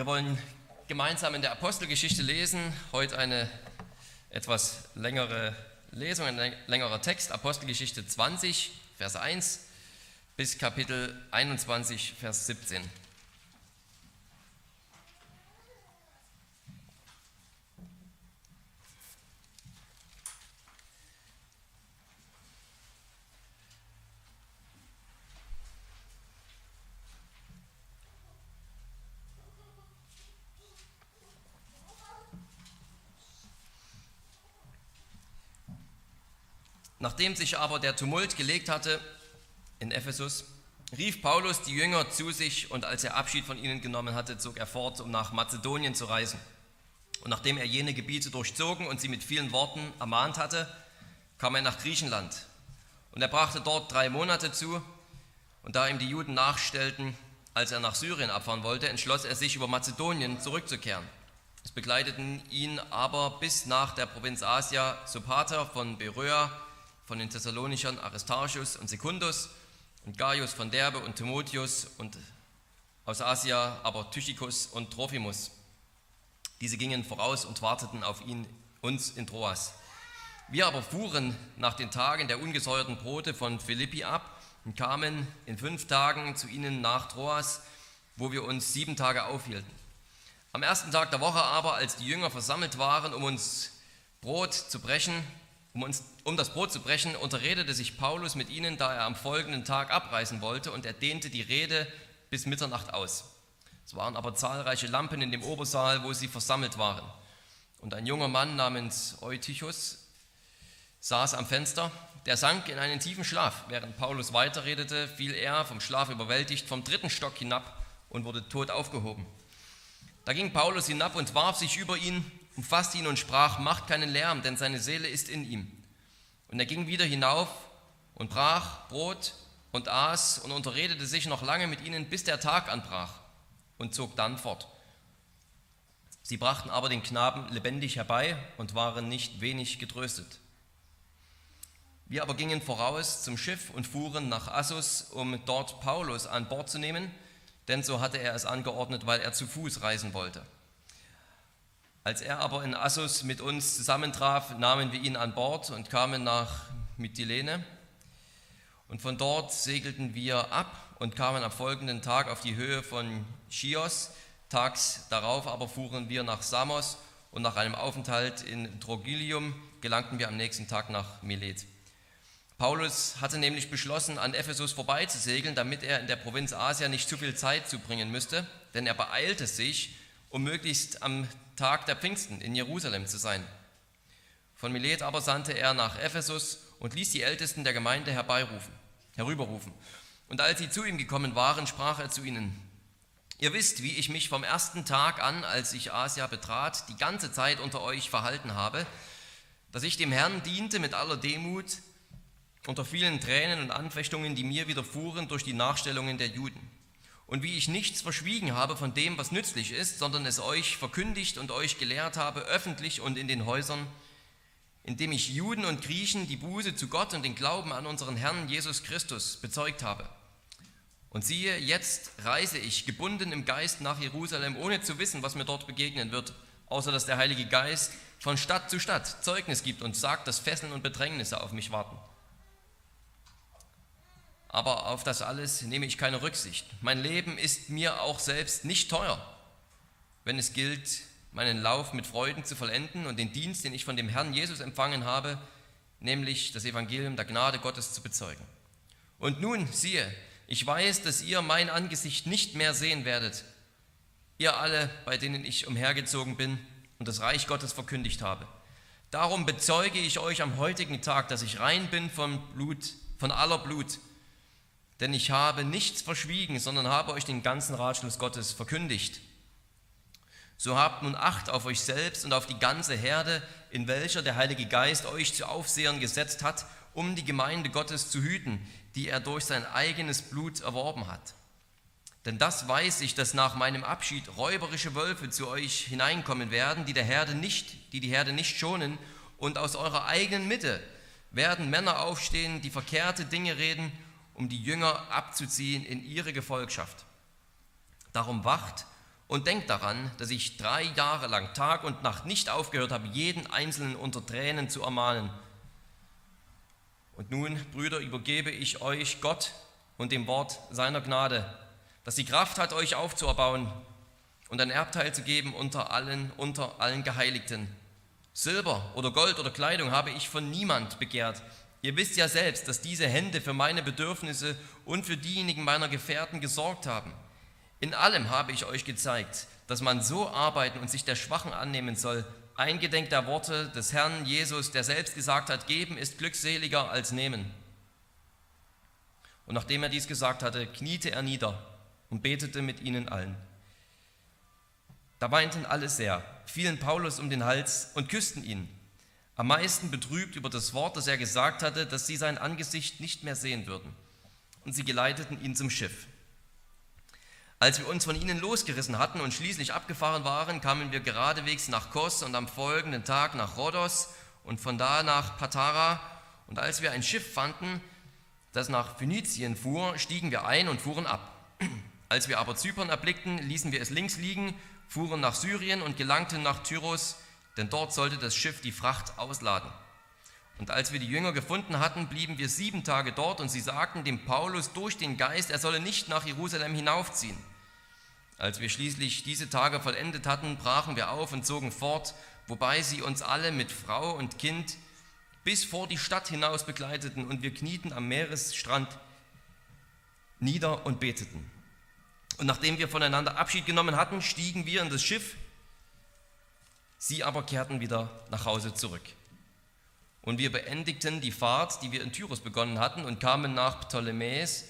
Wir wollen gemeinsam in der Apostelgeschichte lesen. Heute eine etwas längere Lesung, ein längerer Text. Apostelgeschichte 20, Vers 1 bis Kapitel 21, Vers 17. Nachdem sich aber der Tumult gelegt hatte in Ephesus, rief Paulus die Jünger zu sich und als er Abschied von ihnen genommen hatte, zog er fort, um nach Mazedonien zu reisen. Und nachdem er jene Gebiete durchzogen und sie mit vielen Worten ermahnt hatte, kam er nach Griechenland. Und er brachte dort drei Monate zu. Und da ihm die Juden nachstellten, als er nach Syrien abfahren wollte, entschloss er sich, über Mazedonien zurückzukehren. Es begleiteten ihn aber bis nach der Provinz Asia Sopater von Beröa, von den Thessalonichern Aristarchus und Secundus und Gaius von Derbe und Timotheus und aus Asia aber Tychicus und Trophimus. Diese gingen voraus und warteten auf ihn, uns in Troas. Wir aber fuhren nach den Tagen der ungesäuerten Brote von Philippi ab und kamen in fünf Tagen zu ihnen nach Troas, wo wir uns sieben Tage aufhielten. Am ersten Tag der Woche aber, als die Jünger versammelt waren, um uns Brot zu brechen, um, uns, um das Brot zu brechen, unterredete sich Paulus mit ihnen, da er am folgenden Tag abreisen wollte, und er dehnte die Rede bis Mitternacht aus. Es waren aber zahlreiche Lampen in dem Obersaal, wo sie versammelt waren. Und ein junger Mann namens Eutychus saß am Fenster, der sank in einen tiefen Schlaf. Während Paulus weiterredete, fiel er, vom Schlaf überwältigt, vom dritten Stock hinab und wurde tot aufgehoben. Da ging Paulus hinab und warf sich über ihn umfasste ihn und sprach, macht keinen Lärm, denn seine Seele ist in ihm. Und er ging wieder hinauf und brach Brot und aß und unterredete sich noch lange mit ihnen, bis der Tag anbrach und zog dann fort. Sie brachten aber den Knaben lebendig herbei und waren nicht wenig getröstet. Wir aber gingen voraus zum Schiff und fuhren nach Assus, um dort Paulus an Bord zu nehmen, denn so hatte er es angeordnet, weil er zu Fuß reisen wollte. Als er aber in Assos mit uns zusammentraf, nahmen wir ihn an Bord und kamen nach Mytilene. Und von dort segelten wir ab und kamen am folgenden Tag auf die Höhe von Chios. Tags darauf aber fuhren wir nach Samos und nach einem Aufenthalt in Trogilium gelangten wir am nächsten Tag nach Milet. Paulus hatte nämlich beschlossen, an Ephesus vorbeizusegeln, damit er in der Provinz Asia nicht zu viel Zeit zubringen müsste, denn er beeilte sich, um möglichst am Tag der Pfingsten in Jerusalem zu sein. Von Milet aber sandte er nach Ephesus und ließ die Ältesten der Gemeinde herbeirufen, herüberrufen. Und als sie zu ihm gekommen waren, sprach er zu ihnen, Ihr wisst, wie ich mich vom ersten Tag an, als ich Asia betrat, die ganze Zeit unter euch verhalten habe, dass ich dem Herrn diente mit aller Demut, unter vielen Tränen und Anfechtungen, die mir widerfuhren durch die Nachstellungen der Juden und wie ich nichts verschwiegen habe von dem, was nützlich ist, sondern es euch verkündigt und euch gelehrt habe, öffentlich und in den Häusern, indem ich Juden und Griechen die Buße zu Gott und den Glauben an unseren Herrn Jesus Christus bezeugt habe. Und siehe, jetzt reise ich gebunden im Geist nach Jerusalem, ohne zu wissen, was mir dort begegnen wird, außer dass der Heilige Geist von Stadt zu Stadt Zeugnis gibt und sagt, dass Fesseln und Bedrängnisse auf mich warten. Aber auf das alles nehme ich keine Rücksicht. Mein Leben ist mir auch selbst nicht teuer, wenn es gilt, meinen Lauf mit Freuden zu vollenden und den Dienst, den ich von dem Herrn Jesus empfangen habe, nämlich das Evangelium der Gnade Gottes zu bezeugen. Und nun, siehe, ich weiß, dass ihr mein Angesicht nicht mehr sehen werdet, ihr alle, bei denen ich umhergezogen bin und das Reich Gottes verkündigt habe. Darum bezeuge ich euch am heutigen Tag, dass ich rein bin von Blut, von aller Blut, denn ich habe nichts verschwiegen, sondern habe euch den ganzen Ratschluss Gottes verkündigt. So habt nun Acht auf euch selbst und auf die ganze Herde, in welcher der Heilige Geist euch zu Aufsehern gesetzt hat, um die Gemeinde Gottes zu hüten, die er durch sein eigenes Blut erworben hat. Denn das weiß ich, dass nach meinem Abschied räuberische Wölfe zu euch hineinkommen werden, die der Herde nicht, die die Herde nicht schonen, und aus eurer eigenen Mitte werden Männer aufstehen, die verkehrte Dinge reden um die Jünger abzuziehen in ihre Gefolgschaft. Darum wacht Und denkt daran, dass ich drei Jahre lang Tag und Nacht nicht aufgehört habe, jeden Einzelnen unter Tränen zu ermahnen. Und nun, Brüder, übergebe ich euch Gott und dem Wort seiner Gnade, dass die Kraft hat, euch aufzuerbauen und ein Erbteil zu geben unter allen, unter allen Geheiligten. Silber oder Gold oder Kleidung habe ich von niemand begehrt. Ihr wisst ja selbst, dass diese Hände für meine Bedürfnisse und für diejenigen meiner Gefährten gesorgt haben. In allem habe ich euch gezeigt, dass man so arbeiten und sich der Schwachen annehmen soll, eingedenk der Worte des Herrn Jesus, der selbst gesagt hat, geben ist glückseliger als nehmen. Und nachdem er dies gesagt hatte, kniete er nieder und betete mit ihnen allen. Da weinten alle sehr, fielen Paulus um den Hals und küssten ihn, am meisten betrübt über das Wort, das er gesagt hatte, dass sie sein Angesicht nicht mehr sehen würden. Und sie geleiteten ihn zum Schiff. Als wir uns von ihnen losgerissen hatten und schließlich abgefahren waren, kamen wir geradewegs nach Kos und am folgenden Tag nach Rhodos und von da nach Patara. Und als wir ein Schiff fanden, das nach Phönizien fuhr, stiegen wir ein und fuhren ab. Als wir aber Zypern erblickten, ließen wir es links liegen, fuhren nach Syrien und gelangten nach Tyros, denn dort sollte das Schiff die Fracht ausladen. Und als wir die Jünger gefunden hatten, blieben wir sieben Tage dort und sie sagten dem Paulus durch den Geist, er solle nicht nach Jerusalem hinaufziehen. Als wir schließlich diese Tage vollendet hatten, brachen wir auf und zogen fort, wobei sie uns alle mit Frau und Kind bis vor die Stadt hinaus begleiteten und wir knieten am Meeresstrand nieder und beteten. Und nachdem wir voneinander Abschied genommen hatten, stiegen wir in das Schiff, sie aber kehrten wieder nach Hause zurück. Und wir beendigten die Fahrt, die wir in Tyros begonnen hatten, und kamen nach Ptolemäus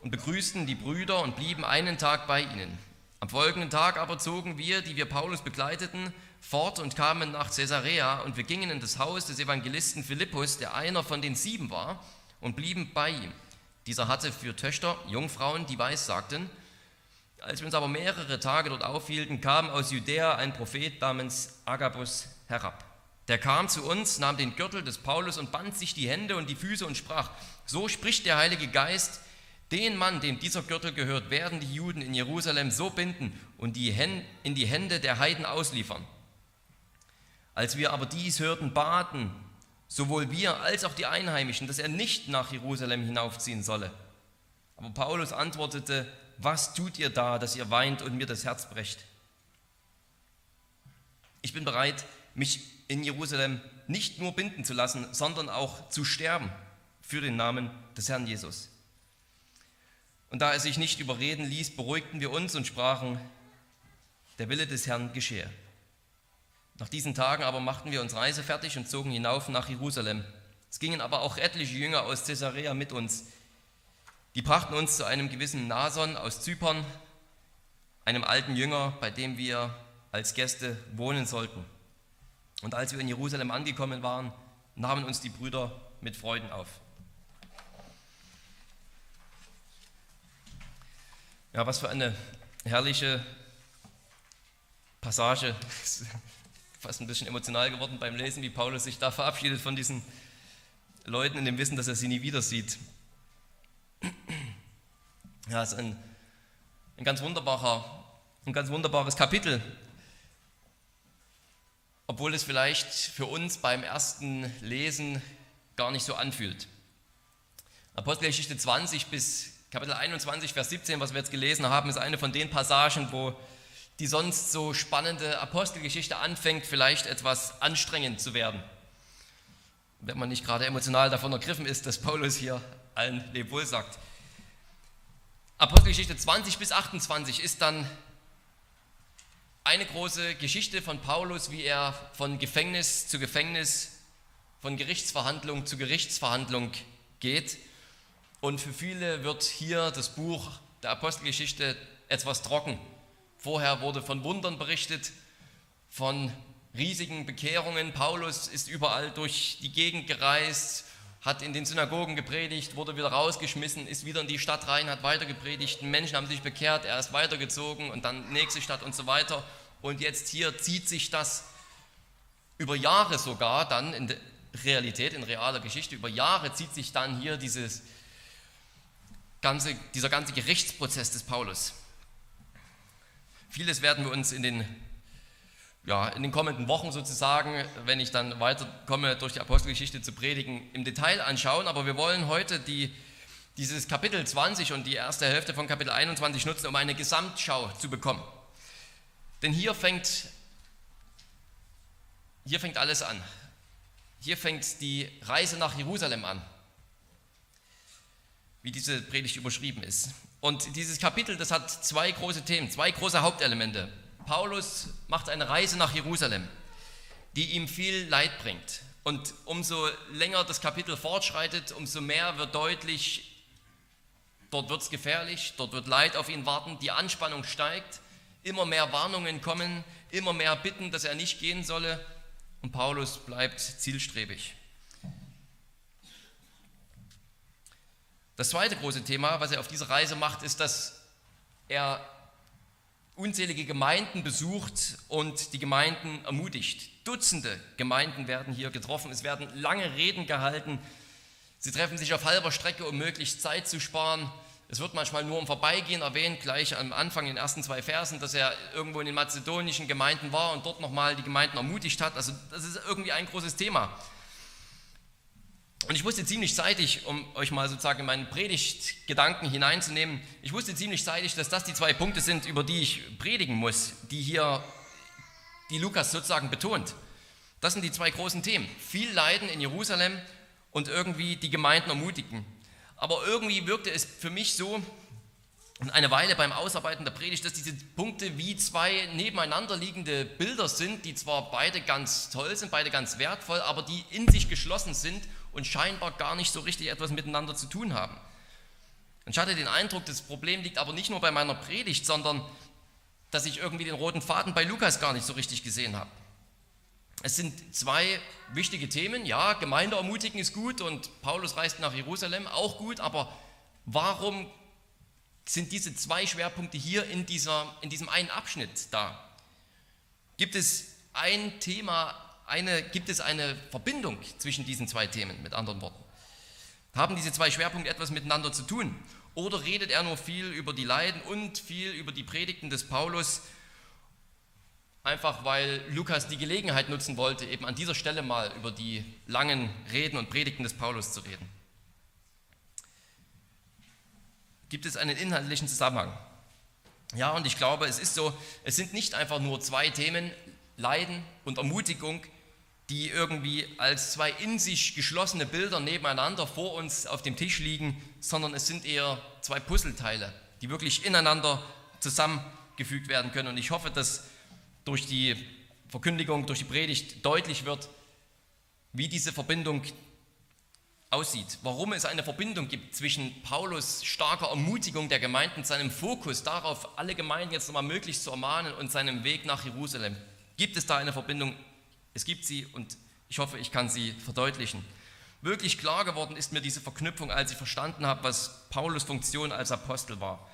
und begrüßten die Brüder und blieben einen Tag bei ihnen. Am folgenden Tag aber zogen wir, die wir Paulus begleiteten, fort und kamen nach Caesarea und wir gingen in das Haus des Evangelisten Philippus, der einer von den sieben war, und blieben bei ihm. Dieser hatte für Töchter Jungfrauen, die weiß sagten. Als wir uns aber mehrere Tage dort aufhielten, kam aus Judäa ein Prophet namens Agabus herab. Der kam zu uns, nahm den Gürtel des Paulus und band sich die Hände und die Füße und sprach, so spricht der Heilige Geist, den Mann, dem dieser Gürtel gehört, werden die Juden in Jerusalem so binden und die in die Hände der Heiden ausliefern. Als wir aber dies hörten, baten sowohl wir als auch die Einheimischen, dass er nicht nach Jerusalem hinaufziehen solle. Aber Paulus antwortete, was tut ihr da, dass ihr weint und mir das Herz brecht? Ich bin bereit, mich in Jerusalem nicht nur binden zu lassen, sondern auch zu sterben für den Namen des Herrn Jesus. Und da er sich nicht überreden ließ, beruhigten wir uns und sprachen, der Wille des Herrn geschehe. Nach diesen Tagen aber machten wir uns reisefertig und zogen hinauf nach Jerusalem. Es gingen aber auch etliche Jünger aus Caesarea mit uns. Die brachten uns zu einem gewissen Nason aus Zypern, einem alten Jünger, bei dem wir als Gäste wohnen sollten. Und als wir in Jerusalem angekommen waren, nahmen uns die Brüder mit Freuden auf. Ja, was für eine herrliche Passage. Fast ein bisschen emotional geworden beim Lesen, wie Paulus sich da verabschiedet von diesen Leuten in dem Wissen, dass er sie nie wieder sieht. Ja, es ist ein, ein, ganz wunderbarer, ein ganz wunderbares Kapitel. Obwohl es vielleicht für uns beim ersten Lesen gar nicht so anfühlt. Apostelgeschichte 20 bis Kapitel 21, Vers 17, was wir jetzt gelesen haben, ist eine von den Passagen, wo die sonst so spannende Apostelgeschichte anfängt, vielleicht etwas anstrengend zu werden. Wenn man nicht gerade emotional davon ergriffen ist, dass Paulus hier allen Lebwohl sagt. Apostelgeschichte 20 bis 28 ist dann eine große Geschichte von Paulus, wie er von Gefängnis zu Gefängnis, von Gerichtsverhandlung zu Gerichtsverhandlung geht und für viele wird hier das Buch der Apostelgeschichte etwas trocken. Vorher wurde von Wundern berichtet, von riesigen Bekehrungen. Paulus ist überall durch die Gegend gereist, hat in den Synagogen gepredigt, wurde wieder rausgeschmissen, ist wieder in die Stadt rein, hat weiter gepredigt. Menschen haben sich bekehrt, er ist weitergezogen und dann nächste Stadt und so weiter. Und jetzt hier zieht sich das über Jahre sogar dann in der Realität, in realer Geschichte, über Jahre zieht sich dann hier dieses ganze, dieser ganze Gerichtsprozess des Paulus. Vieles werden wir uns in den, ja, in den kommenden Wochen sozusagen, wenn ich dann weiterkomme, durch die Apostelgeschichte zu predigen, im Detail anschauen. Aber wir wollen heute die, dieses Kapitel 20 und die erste Hälfte von Kapitel 21 nutzen, um eine Gesamtschau zu bekommen. Denn hier fängt, hier fängt alles an. Hier fängt die Reise nach Jerusalem an, wie diese Predigt überschrieben ist. Und dieses Kapitel, das hat zwei große Themen, zwei große Hauptelemente. Paulus macht eine Reise nach Jerusalem, die ihm viel Leid bringt. Und umso länger das Kapitel fortschreitet, umso mehr wird deutlich, dort wird es gefährlich, dort wird Leid auf ihn warten, die Anspannung steigt, immer mehr Warnungen kommen, immer mehr Bitten, dass er nicht gehen solle. Und Paulus bleibt zielstrebig. Das zweite große Thema, was er auf dieser Reise macht, ist, dass er unzählige Gemeinden besucht und die Gemeinden ermutigt. Dutzende Gemeinden werden hier getroffen. Es werden lange Reden gehalten. Sie treffen sich auf halber Strecke, um möglichst Zeit zu sparen. Es wird manchmal nur im Vorbeigehen erwähnt, gleich am Anfang in den ersten zwei Versen, dass er irgendwo in den mazedonischen Gemeinden war und dort nochmal die Gemeinden ermutigt hat. Also das ist irgendwie ein großes Thema. Und ich wusste ziemlich zeitig, um euch mal sozusagen in meinen Predigtgedanken hineinzunehmen, ich wusste ziemlich zeitig, dass das die zwei Punkte sind, über die ich predigen muss, die hier, die Lukas sozusagen betont. Das sind die zwei großen Themen. Viel Leiden in Jerusalem und irgendwie die Gemeinden ermutigen. Aber irgendwie wirkte es für mich so, eine Weile beim Ausarbeiten der Predigt, dass diese Punkte wie zwei nebeneinander liegende Bilder sind, die zwar beide ganz toll sind, beide ganz wertvoll, aber die in sich geschlossen sind und scheinbar gar nicht so richtig etwas miteinander zu tun haben. Und ich hatte den Eindruck, das Problem liegt aber nicht nur bei meiner Predigt, sondern dass ich irgendwie den roten Faden bei Lukas gar nicht so richtig gesehen habe. Es sind zwei wichtige Themen. Ja, Gemeinde ermutigen ist gut und Paulus reist nach Jerusalem, auch gut, aber warum sind diese zwei Schwerpunkte hier in, dieser, in diesem einen Abschnitt da? Gibt es ein Thema, eine, gibt es eine Verbindung zwischen diesen zwei Themen, mit anderen Worten? Haben diese zwei Schwerpunkte etwas miteinander zu tun? Oder redet er nur viel über die Leiden und viel über die Predigten des Paulus, einfach weil Lukas die Gelegenheit nutzen wollte, eben an dieser Stelle mal über die langen Reden und Predigten des Paulus zu reden? Gibt es einen inhaltlichen Zusammenhang? Ja, und ich glaube, es ist so, es sind nicht einfach nur zwei Themen, Leiden und Ermutigung, die irgendwie als zwei in sich geschlossene Bilder nebeneinander vor uns auf dem Tisch liegen, sondern es sind eher zwei Puzzleteile, die wirklich ineinander zusammengefügt werden können. Und ich hoffe, dass durch die Verkündigung, durch die Predigt deutlich wird, wie diese Verbindung aussieht, warum es eine Verbindung gibt zwischen Paulus starker Ermutigung der Gemeinden, seinem Fokus darauf, alle Gemeinden jetzt nochmal möglichst zu ermahnen und seinem Weg nach Jerusalem. Gibt es da eine Verbindung? Es gibt sie und ich hoffe, ich kann sie verdeutlichen. Wirklich klar geworden ist mir diese Verknüpfung, als ich verstanden habe, was Paulus Funktion als Apostel war.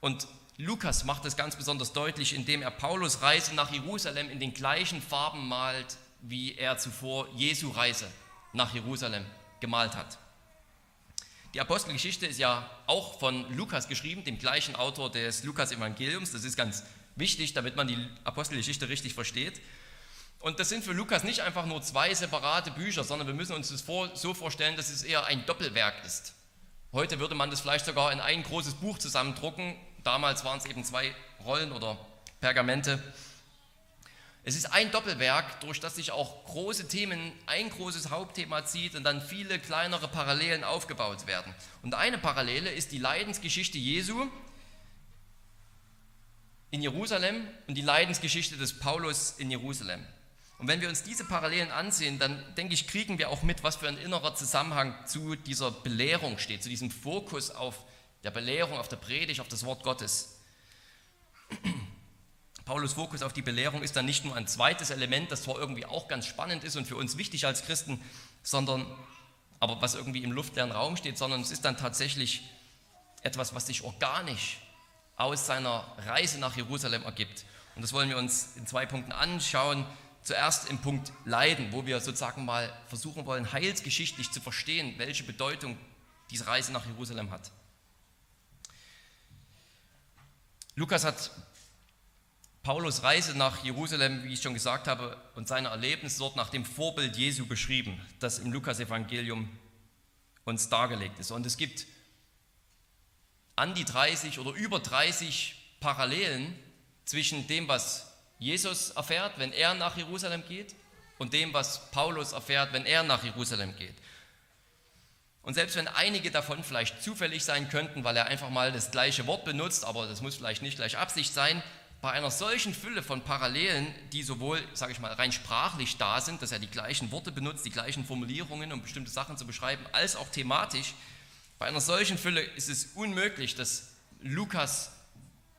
Und Lukas macht es ganz besonders deutlich, indem er Paulus Reise nach Jerusalem in den gleichen Farben malt, wie er zuvor Jesu Reise nach Jerusalem gemalt hat. Die Apostelgeschichte ist ja auch von Lukas geschrieben, dem gleichen Autor des Lukas-Evangeliums. Das ist ganz wichtig, damit man die Apostelgeschichte richtig versteht. Und das sind für Lukas nicht einfach nur zwei separate Bücher, sondern wir müssen uns das so vorstellen, dass es eher ein Doppelwerk ist. Heute würde man das vielleicht sogar in ein großes Buch zusammendrucken. Damals waren es eben zwei Rollen oder Pergamente. Es ist ein Doppelwerk, durch das sich auch große Themen, ein großes Hauptthema zieht und dann viele kleinere Parallelen aufgebaut werden. Und eine Parallele ist die Leidensgeschichte Jesu in Jerusalem und die Leidensgeschichte des Paulus in Jerusalem. Und wenn wir uns diese Parallelen ansehen, dann denke ich, kriegen wir auch mit, was für ein innerer Zusammenhang zu dieser Belehrung steht, zu diesem Fokus auf der Belehrung, auf der Predigt, auf das Wort Gottes. Paulus Fokus auf die Belehrung ist dann nicht nur ein zweites Element, das zwar irgendwie auch ganz spannend ist und für uns wichtig als Christen, sondern aber was irgendwie im luftleeren Raum steht, sondern es ist dann tatsächlich etwas, was sich organisch aus seiner Reise nach Jerusalem ergibt. Und das wollen wir uns in zwei Punkten anschauen. Zuerst im Punkt Leiden, wo wir sozusagen mal versuchen wollen, heilsgeschichtlich zu verstehen, welche Bedeutung diese Reise nach Jerusalem hat. Lukas hat Paulus Reise nach Jerusalem, wie ich schon gesagt habe, und seine Erlebnisse dort nach dem Vorbild Jesu beschrieben, das im Lukasevangelium uns dargelegt ist. Und es gibt an die 30 oder über 30 Parallelen zwischen dem, was Jesus erfährt, wenn er nach Jerusalem geht, und dem, was Paulus erfährt, wenn er nach Jerusalem geht. Und selbst wenn einige davon vielleicht zufällig sein könnten, weil er einfach mal das gleiche Wort benutzt, aber das muss vielleicht nicht gleich Absicht sein, bei einer solchen Fülle von Parallelen, die sowohl, sage ich mal, rein sprachlich da sind, dass er die gleichen Worte benutzt, die gleichen Formulierungen, um bestimmte Sachen zu beschreiben, als auch thematisch, bei einer solchen Fülle ist es unmöglich, dass Lukas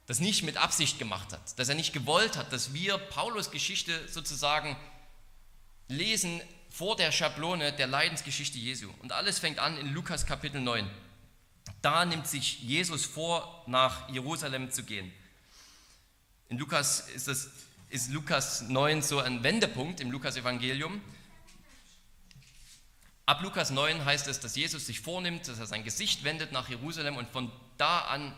das nicht mit Absicht gemacht hat, dass er nicht gewollt hat, dass wir Paulus Geschichte sozusagen lesen vor der Schablone der Leidensgeschichte Jesu. Und alles fängt an in Lukas Kapitel 9. Da nimmt sich Jesus vor, nach Jerusalem zu gehen. In Lukas ist, das, ist Lukas 9 so ein Wendepunkt im Lukas-Evangelium. Ab Lukas 9 heißt es, dass Jesus sich vornimmt, dass er sein Gesicht wendet nach Jerusalem und von da an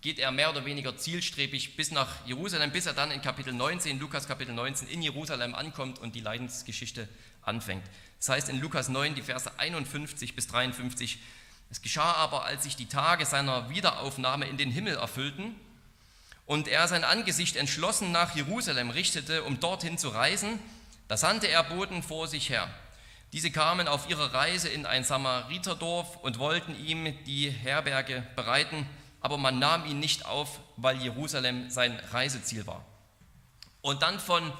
geht er mehr oder weniger zielstrebig bis nach Jerusalem, bis er dann in Kapitel 19, Lukas Kapitel 19 in Jerusalem ankommt und die Leidensgeschichte anfängt. Das heißt in Lukas 9, die Verse 51 bis 53, es geschah aber, als sich die Tage seiner Wiederaufnahme in den Himmel erfüllten, und er sein Angesicht entschlossen nach Jerusalem richtete, um dorthin zu reisen, da sandte er Boten vor sich her. Diese kamen auf ihrer Reise in ein Samariterdorf und wollten ihm die Herberge bereiten, aber man nahm ihn nicht auf, weil Jerusalem sein Reiseziel war. Und dann von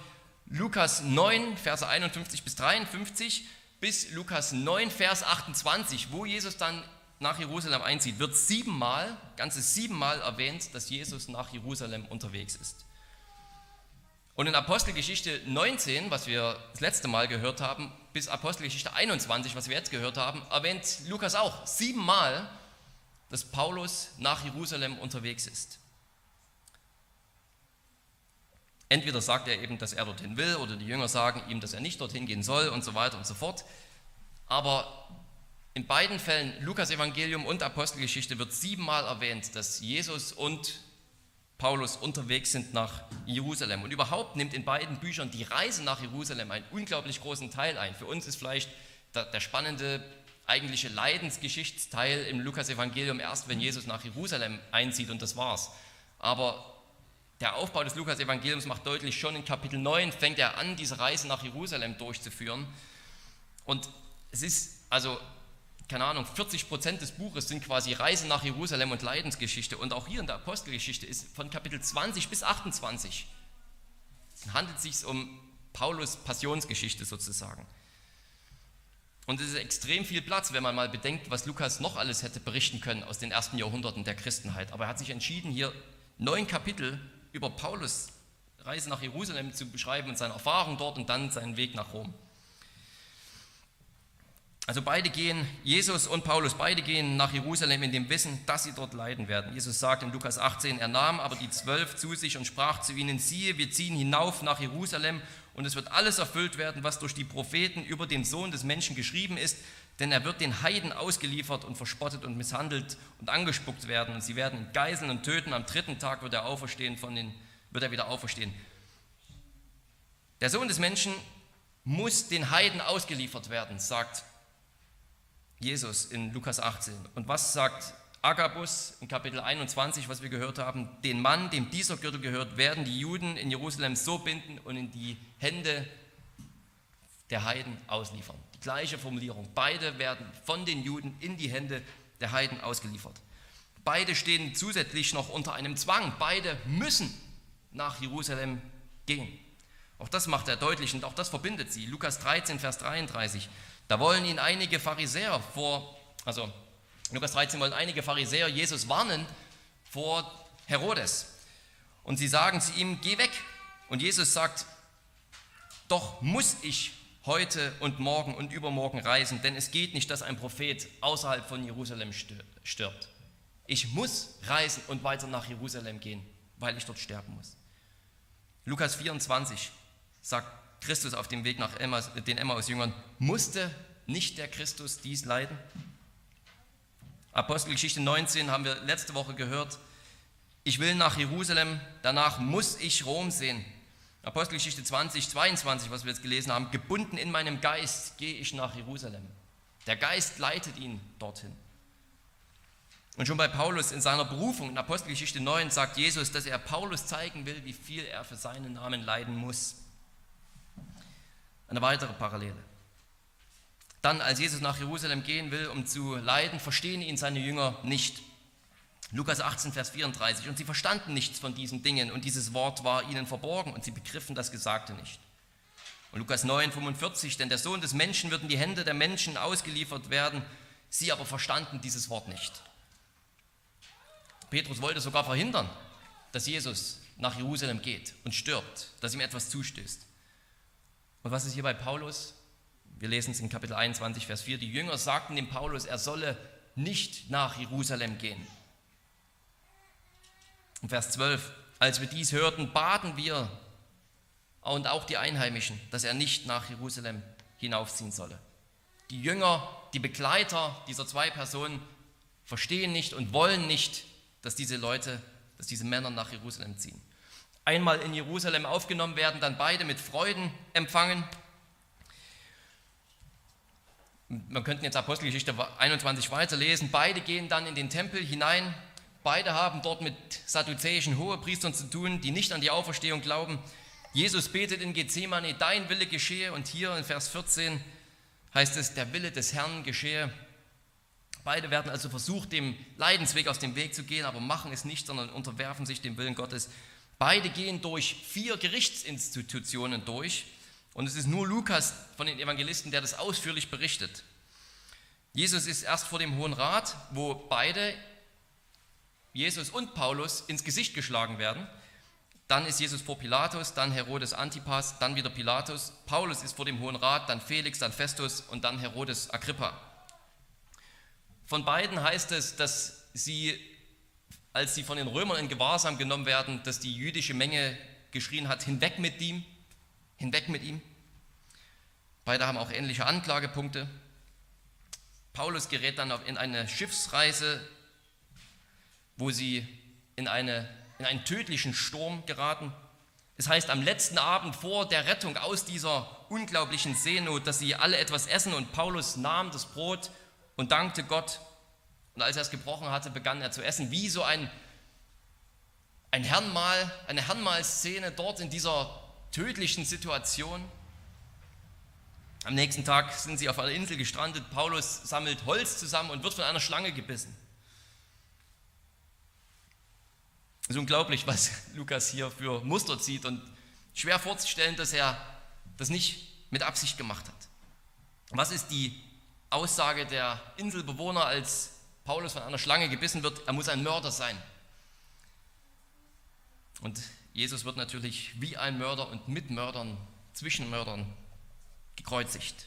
Lukas 9, Verse 51 bis 53 bis Lukas 9, Vers 28, wo Jesus dann nach Jerusalem einzieht, wird siebenmal, ganze siebenmal erwähnt, dass Jesus nach Jerusalem unterwegs ist. Und in Apostelgeschichte 19, was wir das letzte Mal gehört haben, bis Apostelgeschichte 21, was wir jetzt gehört haben, erwähnt Lukas auch siebenmal, dass Paulus nach Jerusalem unterwegs ist. Entweder sagt er eben, dass er dorthin will, oder die Jünger sagen ihm, dass er nicht dorthin gehen soll und so weiter und so fort. Aber in beiden Fällen, Lukas Evangelium und Apostelgeschichte, wird siebenmal erwähnt, dass Jesus und Paulus unterwegs sind nach Jerusalem. Und überhaupt nimmt in beiden Büchern die Reise nach Jerusalem einen unglaublich großen Teil ein. Für uns ist vielleicht der, spannende eigentliche Leidensgeschichtsteil im Lukas-Evangelium erst, wenn Jesus nach Jerusalem einzieht und das war's. Aber der Aufbau des Lukas-Evangeliums macht deutlich, schon in Kapitel 9 fängt er an, diese Reise nach Jerusalem durchzuführen. Und es ist also keine Ahnung, 40 Prozent des Buches sind quasi Reise nach Jerusalem und Leidensgeschichte. Und auch hier in der Apostelgeschichte ist von Kapitel 20 bis 28 handelt es sich um Paulus Passionsgeschichte sozusagen. Und es ist extrem viel Platz, wenn man mal bedenkt, was Lukas noch alles hätte berichten können aus den ersten Jahrhunderten der Christenheit. Aber er hat sich entschieden, hier neun Kapitel über Paulus Reise nach Jerusalem zu beschreiben und seine Erfahrung dort und dann seinen Weg nach Rom. Also beide gehen, Jesus und Paulus, beide gehen nach Jerusalem in dem Wissen, dass sie dort leiden werden. Jesus sagt in Lukas 18, er nahm aber die zwölf zu sich und sprach zu ihnen, siehe, wir ziehen hinauf nach Jerusalem und es wird alles erfüllt werden, was durch die Propheten über den Sohn des Menschen geschrieben ist, denn er wird den Heiden ausgeliefert und verspottet und misshandelt und angespuckt werden und sie werden ihn geiseln und töten. Am dritten Tag wird er auferstehen von den, wird er wieder auferstehen. Der Sohn des Menschen muss den Heiden ausgeliefert werden, sagt Jesus in Lukas 18. Und was sagt Agabus in Kapitel 21, was wir gehört haben? Den Mann, dem dieser Gürtel gehört, werden die Juden in Jerusalem so binden und in die Hände der Heiden ausliefern. Die gleiche Formulierung. Beide werden von den Juden in die Hände der Heiden ausgeliefert. Beide stehen zusätzlich noch unter einem Zwang. Beide müssen nach Jerusalem gehen. Auch das macht er deutlich und auch das verbindet sie. Lukas 13, Vers 33. Da wollen ihn einige Pharisäer vor, also Lukas 13 wollen einige Pharisäer Jesus warnen vor Herodes. Und sie sagen zu ihm, geh weg. Und Jesus sagt, doch muss ich heute und morgen und übermorgen reisen, denn es geht nicht, dass ein Prophet außerhalb von Jerusalem stirbt. Ich muss reisen und weiter nach Jerusalem gehen, weil ich dort sterben muss. Lukas 24 sagt Christus auf dem Weg nach Emmaus, den Emmaus-Jüngern, musste nicht der Christus dies leiden? Apostelgeschichte 19 haben wir letzte Woche gehört. Ich will nach Jerusalem, danach muss ich Rom sehen. Apostelgeschichte 20, 22, was wir jetzt gelesen haben, gebunden in meinem Geist gehe ich nach Jerusalem. Der Geist leitet ihn dorthin. Und schon bei Paulus in seiner Berufung in Apostelgeschichte 9 sagt Jesus, dass er Paulus zeigen will, wie viel er für seinen Namen leiden muss. Eine weitere Parallele. Dann, als Jesus nach Jerusalem gehen will, um zu leiden, verstehen ihn seine Jünger nicht. Lukas 18, Vers 34. Und sie verstanden nichts von diesen Dingen und dieses Wort war ihnen verborgen und sie begriffen das Gesagte nicht. Und Lukas 9, 45. Denn der Sohn des Menschen wird in die Hände der Menschen ausgeliefert werden. Sie aber verstanden dieses Wort nicht. Petrus wollte sogar verhindern, dass Jesus nach Jerusalem geht und stirbt, dass ihm etwas zustößt. Und was ist hier bei Paulus? Wir lesen es in Kapitel 21, Vers 4. Die Jünger sagten dem Paulus, er solle nicht nach Jerusalem gehen. In Vers 12, als wir dies hörten, baten wir und auch die Einheimischen, dass er nicht nach Jerusalem hinaufziehen solle. Die Jünger, die Begleiter dieser zwei Personen verstehen nicht und wollen nicht, dass diese Leute, dass diese Männer nach Jerusalem ziehen. Einmal in Jerusalem aufgenommen werden, dann beide mit Freuden empfangen. Man könnte jetzt Apostelgeschichte 21 weiterlesen. Beide gehen dann in den Tempel hinein. Beide haben dort mit sadduzäischen Hohepriestern zu tun, die nicht an die Auferstehung glauben. Jesus betet in Gethsemane, dein Wille geschehe. Und hier in Vers 14 heißt es, der Wille des Herrn geschehe. Beide werden also versucht, dem Leidensweg aus dem Weg zu gehen, aber machen es nicht, sondern unterwerfen sich dem Willen Gottes. Beide gehen durch vier Gerichtsinstitutionen durch. Und es ist nur Lukas von den Evangelisten, der das ausführlich berichtet. Jesus ist erst vor dem Hohen Rat, wo beide, Jesus und Paulus, ins Gesicht geschlagen werden. Dann ist Jesus vor Pilatus, dann Herodes Antipas, dann wieder Pilatus. Paulus ist vor dem Hohen Rat, dann Felix, dann Festus und dann Herodes Agrippa. Von beiden heißt es, dass sie, als sie von den Römern in Gewahrsam genommen werden, dass die jüdische Menge geschrien hat, hinweg mit ihm, hinweg mit ihm. Beide haben auch ähnliche Anklagepunkte. Paulus gerät dann in eine Schiffsreise, wo sie in, eine, in einen tödlichen Sturm geraten. Es heißt am letzten Abend vor der Rettung aus dieser unglaublichen Seenot, dass sie alle etwas essen und Paulus nahm das Brot und dankte Gott. Und als er es gebrochen hatte, begann er zu essen, wie so ein, ein Herrenmahl, eine Herrenmahlszene dort in dieser tödlichen Situation. Am nächsten Tag sind sie auf einer Insel gestrandet. Paulus sammelt Holz zusammen und wird von einer Schlange gebissen. Es ist unglaublich, was Lukas hier für Muster zieht und schwer vorzustellen, dass er das nicht mit Absicht gemacht hat. Was ist die Aussage der Inselbewohner, als Paulus von einer Schlange gebissen wird, er muss ein Mörder sein. Und Jesus wird natürlich wie ein Mörder und mit Mördern, Zwischenmördern gekreuzigt.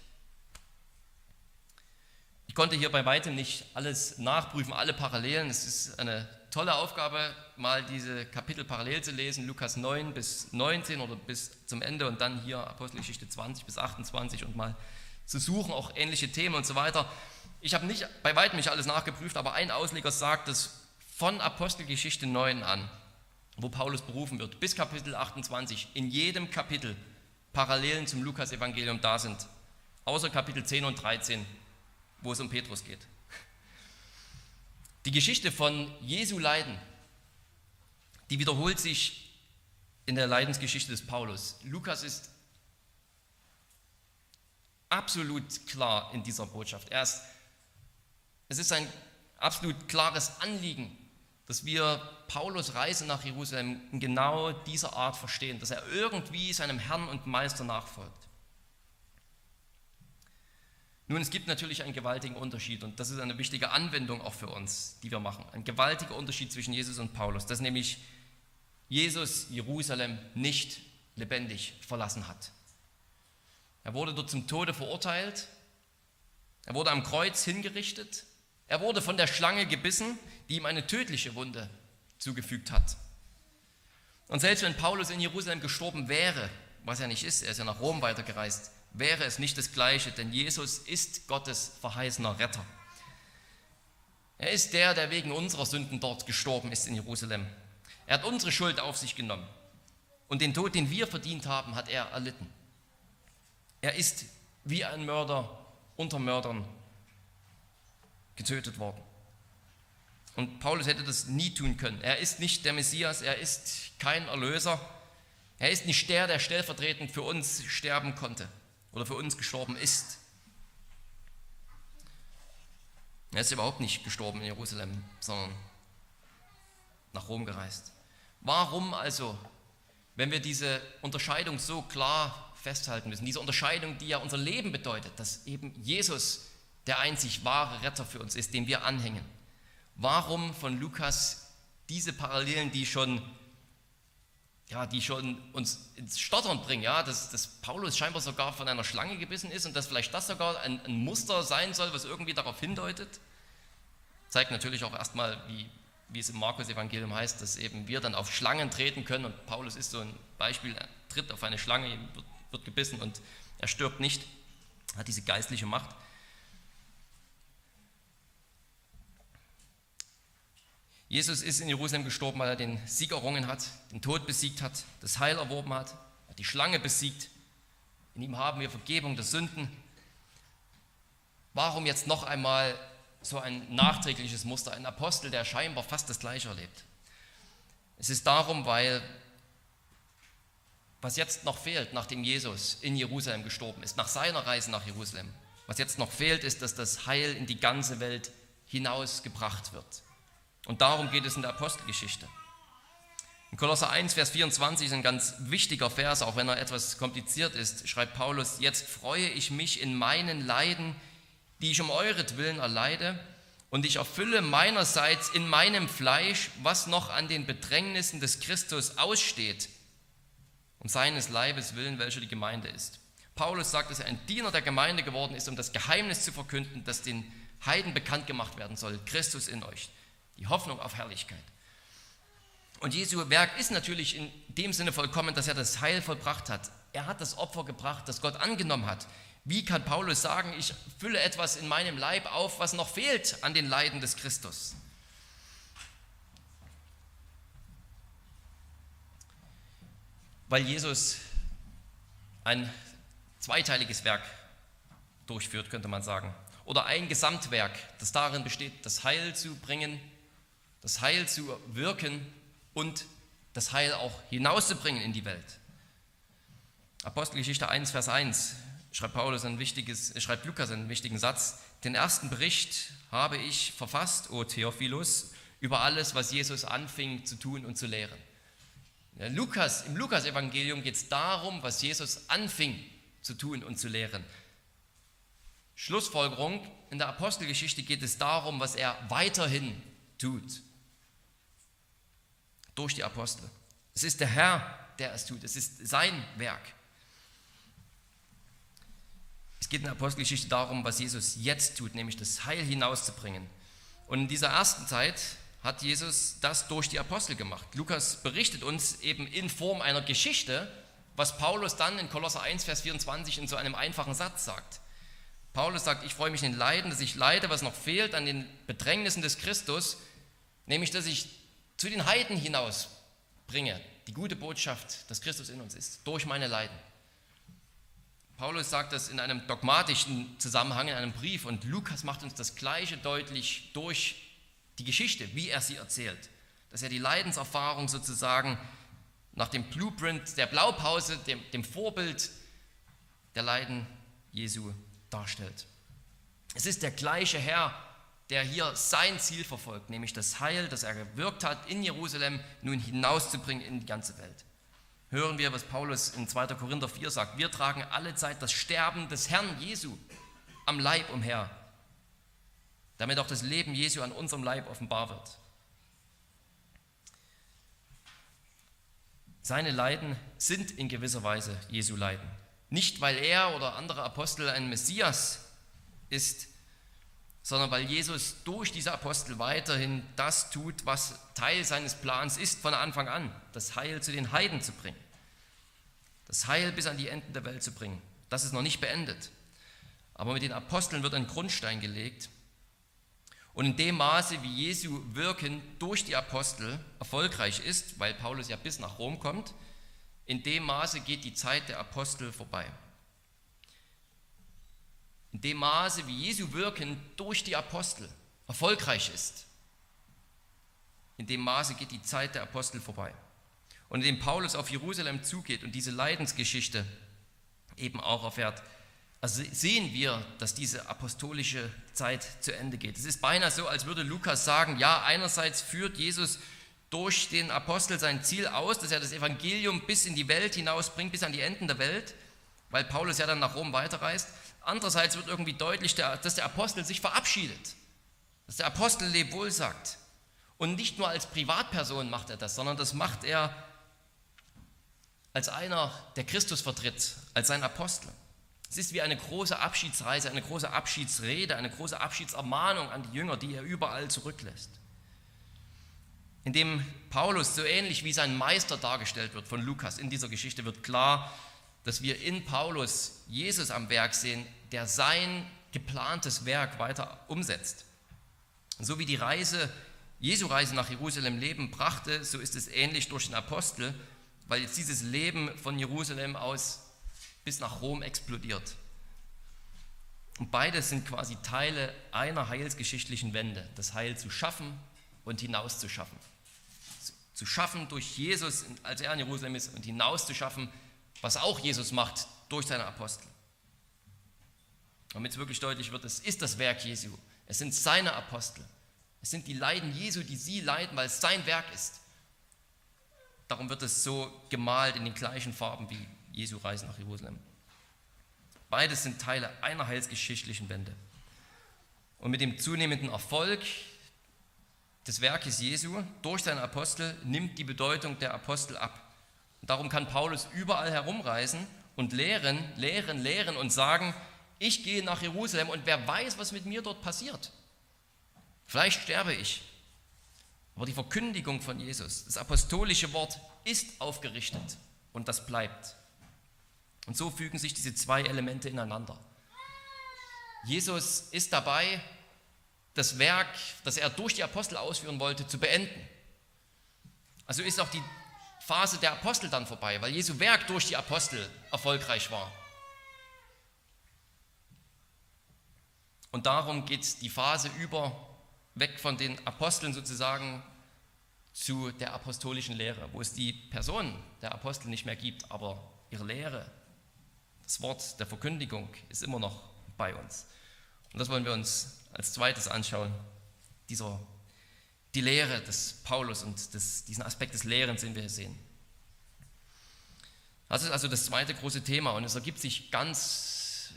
Ich konnte hier bei weitem nicht alles nachprüfen, alle Parallelen. Es ist eine tolle Aufgabe, mal diese Kapitel parallel zu lesen, Lukas 9 bis 19 oder bis zum Ende und dann hier Apostelgeschichte 20 bis 28 und mal zu suchen, auch ähnliche Themen und so weiter. Ich habe nicht bei weitem nicht alles nachgeprüft, aber ein Ausleger sagt, dass von Apostelgeschichte 9 an, wo Paulus berufen wird, bis Kapitel 28, in jedem Kapitel Parallelen zum Lukas-Evangelium da sind, außer Kapitel 10 und 13, wo es um Petrus geht. Die Geschichte von Jesu Leiden, die wiederholt sich in der Leidensgeschichte des Paulus. Lukas ist absolut klar in dieser Botschaft. Er ist, es ist ein absolut klares Anliegen, dass wir Paulus Reise nach Jerusalem in genau dieser Art verstehen, dass er irgendwie seinem Herrn und Meister nachfolgt. Nun, es gibt natürlich einen gewaltigen Unterschied und das ist eine wichtige Anwendung auch für uns, die wir machen. Ein gewaltiger Unterschied zwischen Jesus und Paulus, dass nämlich Jesus Jerusalem nicht lebendig verlassen hat. Er wurde dort zum Tode verurteilt. Er wurde am Kreuz hingerichtet. Er wurde von der Schlange gebissen, die ihm eine tödliche Wunde zugefügt hat. Und selbst wenn Paulus in Jerusalem gestorben wäre, was er nicht ist, er ist ja nach Rom weitergereist, wäre es nicht das Gleiche, denn Jesus ist Gottes verheißener Retter. Er ist der, der wegen unserer Sünden dort gestorben ist in Jerusalem. Er hat unsere Schuld auf sich genommen. Und den Tod, den wir verdient haben, hat er erlitten. Er ist wie ein Mörder unter Mördern getötet worden. Und Paulus hätte das nie tun können. Er ist nicht der Messias, er ist kein Erlöser. Er ist nicht der, der stellvertretend für uns sterben konnte oder für uns gestorben ist. Er ist überhaupt nicht gestorben in Jerusalem, sondern nach Rom gereist. Warum also, wenn wir diese Unterscheidung so klar festhalten müssen, diese Unterscheidung, die ja unser Leben bedeutet, dass eben Jesus der einzig wahre Retter für uns ist, dem wir anhängen, warum von Lukas diese Parallelen, die schon, ja, die schon uns ins Stottern bringen, ja, dass, dass Paulus scheinbar sogar von einer Schlange gebissen ist und dass vielleicht das sogar ein, ein Muster sein soll, was irgendwie darauf hindeutet, zeigt natürlich auch erstmal, wie, wie es im Markus-Evangelium heißt, dass eben wir dann auf Schlangen treten können und Paulus ist so ein Beispiel, er tritt auf eine Schlange, wird, wird gebissen und er stirbt nicht, hat diese geistliche Macht. Jesus ist in Jerusalem gestorben, weil er den Sieg errungen hat, den Tod besiegt hat, das Heil erworben hat, hat die Schlange besiegt. In ihm haben wir Vergebung der Sünden. Warum jetzt noch einmal so ein nachträgliches Muster, ein Apostel, der scheinbar fast das Gleiche erlebt? Es ist darum, weil was jetzt noch fehlt, nachdem Jesus in Jerusalem gestorben ist, nach seiner Reise nach Jerusalem, was jetzt noch fehlt, ist, dass das Heil in die ganze Welt hinausgebracht wird. Und darum geht es in der Apostelgeschichte. In Kolosser 1, Vers 24 ist ein ganz wichtiger Vers, auch wenn er etwas kompliziert ist, schreibt Paulus, jetzt freue ich mich in meinen Leiden, die ich um euretwillen erleide, und ich erfülle meinerseits in meinem Fleisch, was noch an den Bedrängnissen des Christus aussteht, um seines Leibes willen, welcher die Gemeinde ist. Paulus sagt, dass er ein Diener der Gemeinde geworden ist, um das Geheimnis zu verkünden, das den Heiden bekannt gemacht werden soll, Christus in euch die Hoffnung auf Herrlichkeit. Und Jesu Werk ist natürlich in dem Sinne vollkommen, dass er das Heil vollbracht hat. Er hat das Opfer gebracht, das Gott angenommen hat. Wie kann Paulus sagen, ich fülle etwas in meinem Leib auf, was noch fehlt an den Leiden des Christus? Weil Jesus ein zweiteiliges Werk durchführt, könnte man sagen. Oder ein Gesamtwerk, das darin besteht, das Heil zu bringen das Heil zu wirken und das Heil auch hinauszubringen in die Welt. Apostelgeschichte 1, Vers 1 schreibt Paulus ein wichtiges, schreibt Lukas einen wichtigen Satz. Den ersten Bericht habe ich verfasst, o Theophilus, über alles, was Jesus anfing zu tun und zu lehren. Ja, Lukas, Im Lukas-Evangelium geht es darum, was Jesus anfing zu tun und zu lehren. Schlussfolgerung, in der Apostelgeschichte geht es darum, was er weiterhin tut durch die Apostel. Es ist der Herr, der es tut. Es ist sein Werk. Es geht in der Apostelgeschichte darum, was Jesus jetzt tut, nämlich das Heil hinauszubringen. Und in dieser ersten Zeit hat Jesus das durch die Apostel gemacht. Lukas berichtet uns eben in Form einer Geschichte, was Paulus dann in Kolosser 1, Vers 24 in so einem einfachen Satz sagt. Paulus sagt, ich freue mich in den Leiden, dass ich leide, was noch fehlt an den Bedrängnissen des Christus, nämlich dass ich zu den Heiden hinaus bringe, die gute Botschaft, dass Christus in uns ist, durch meine Leiden. Paulus sagt das in einem dogmatischen Zusammenhang, in einem Brief und Lukas macht uns das Gleiche deutlich durch die Geschichte, wie er sie erzählt. Dass er die Leidenserfahrung sozusagen nach dem Blueprint der Blaupause, dem, dem Vorbild der Leiden Jesu darstellt. Es ist der gleiche Herr, der hier sein Ziel verfolgt, nämlich das Heil, das er gewirkt hat in Jerusalem, nun hinauszubringen in die ganze Welt. Hören wir, was Paulus in 2. Korinther 4 sagt. Wir tragen alle Zeit das Sterben des Herrn Jesu am Leib umher, damit auch das Leben Jesu an unserem Leib offenbar wird. Seine Leiden sind in gewisser Weise Jesu Leiden. Nicht, weil er oder andere Apostel ein Messias ist, sondern weil Jesus durch diese Apostel weiterhin das tut, was Teil seines Plans ist von Anfang an, das Heil zu den Heiden zu bringen. Das Heil bis an die Enden der Welt zu bringen. Das ist noch nicht beendet. Aber mit den Aposteln wird ein Grundstein gelegt. Und in dem Maße, wie Jesu Wirken durch die Apostel erfolgreich ist, weil Paulus ja bis nach Rom kommt, in dem Maße geht die Zeit der Apostel vorbei. In dem Maße, wie Jesu Wirken durch die Apostel erfolgreich ist, in dem Maße geht die Zeit der Apostel vorbei. Und indem Paulus auf Jerusalem zugeht und diese Leidensgeschichte eben auch erfährt, also sehen wir, dass diese apostolische Zeit zu Ende geht. Es ist beinahe so, als würde Lukas sagen, ja, einerseits führt Jesus durch den Apostel sein Ziel aus, dass er das Evangelium bis in die Welt hinausbringt, bis an die Enden der Welt, weil Paulus ja dann nach Rom weiterreist. Andererseits wird irgendwie deutlich, dass der Apostel sich verabschiedet, dass der Apostel Lebwohl sagt. Und nicht nur als Privatperson macht er das, sondern das macht er als einer, der Christus vertritt, als sein Apostel. Es ist wie eine große Abschiedsreise, eine große Abschiedsrede, eine große Abschiedsermahnung an die Jünger, die er überall zurücklässt. Indem Paulus so ähnlich wie sein Meister dargestellt wird von Lukas in dieser Geschichte, wird klar, dass wir in Paulus Jesus am Werk sehen, der sein geplantes Werk weiter umsetzt. So wie die Reise, Jesu Reise nach Jerusalem Leben brachte, so ist es ähnlich durch den Apostel, weil jetzt dieses Leben von Jerusalem aus bis nach Rom explodiert. Und beides sind quasi Teile einer heilsgeschichtlichen Wende, das Heil zu schaffen und hinauszuschaffen. Zu schaffen durch Jesus, als er in Jerusalem ist, und hinauszuschaffen, was auch Jesus macht durch seine Apostel. Damit es wirklich deutlich wird, es ist das Werk Jesu. Es sind seine Apostel. Es sind die Leiden Jesu, die sie leiden, weil es sein Werk ist. Darum wird es so gemalt in den gleichen Farben wie Jesu Reise nach Jerusalem. Beides sind Teile einer heilsgeschichtlichen Wende. Und mit dem zunehmenden Erfolg des Werkes Jesu durch seine Apostel nimmt die Bedeutung der Apostel ab. Darum kann Paulus überall herumreisen und lehren, lehren, lehren und sagen, ich gehe nach Jerusalem und wer weiß, was mit mir dort passiert. Vielleicht sterbe ich. Aber die Verkündigung von Jesus, das apostolische Wort ist aufgerichtet und das bleibt. Und so fügen sich diese zwei Elemente ineinander. Jesus ist dabei, das Werk, das er durch die Apostel ausführen wollte, zu beenden. Also ist auch die Phase der Apostel dann vorbei, weil Jesu Werk durch die Apostel erfolgreich war. Und darum geht die Phase über, weg von den Aposteln sozusagen zu der apostolischen Lehre, wo es die Person der Apostel nicht mehr gibt, aber ihre Lehre, das Wort der Verkündigung ist immer noch bei uns. Und das wollen wir uns als zweites anschauen. Dieser, die Lehre des Paulus und des, diesen Aspekt des Lehrens, den wir hier sehen. Das ist also das zweite große Thema und es ergibt sich ganz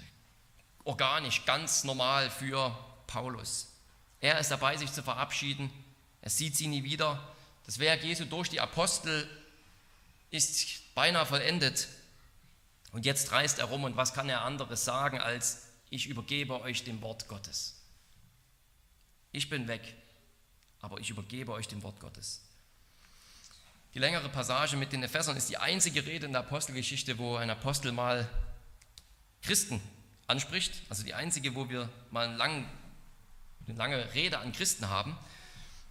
organisch, ganz normal für Paulus. Er ist dabei, sich zu verabschieden. Er sieht sie nie wieder. Das Werk Jesu durch die Apostel ist beinahe vollendet. Und jetzt reist er rum und was kann er anderes sagen als, ich übergebe euch dem Wort Gottes. Ich bin weg, aber ich übergebe euch dem Wort Gottes. Die längere Passage mit den Ephesern ist die einzige Rede in der Apostelgeschichte, wo ein Apostel mal Christen anspricht. Also die einzige, wo wir mal eine lange Rede an Christen haben.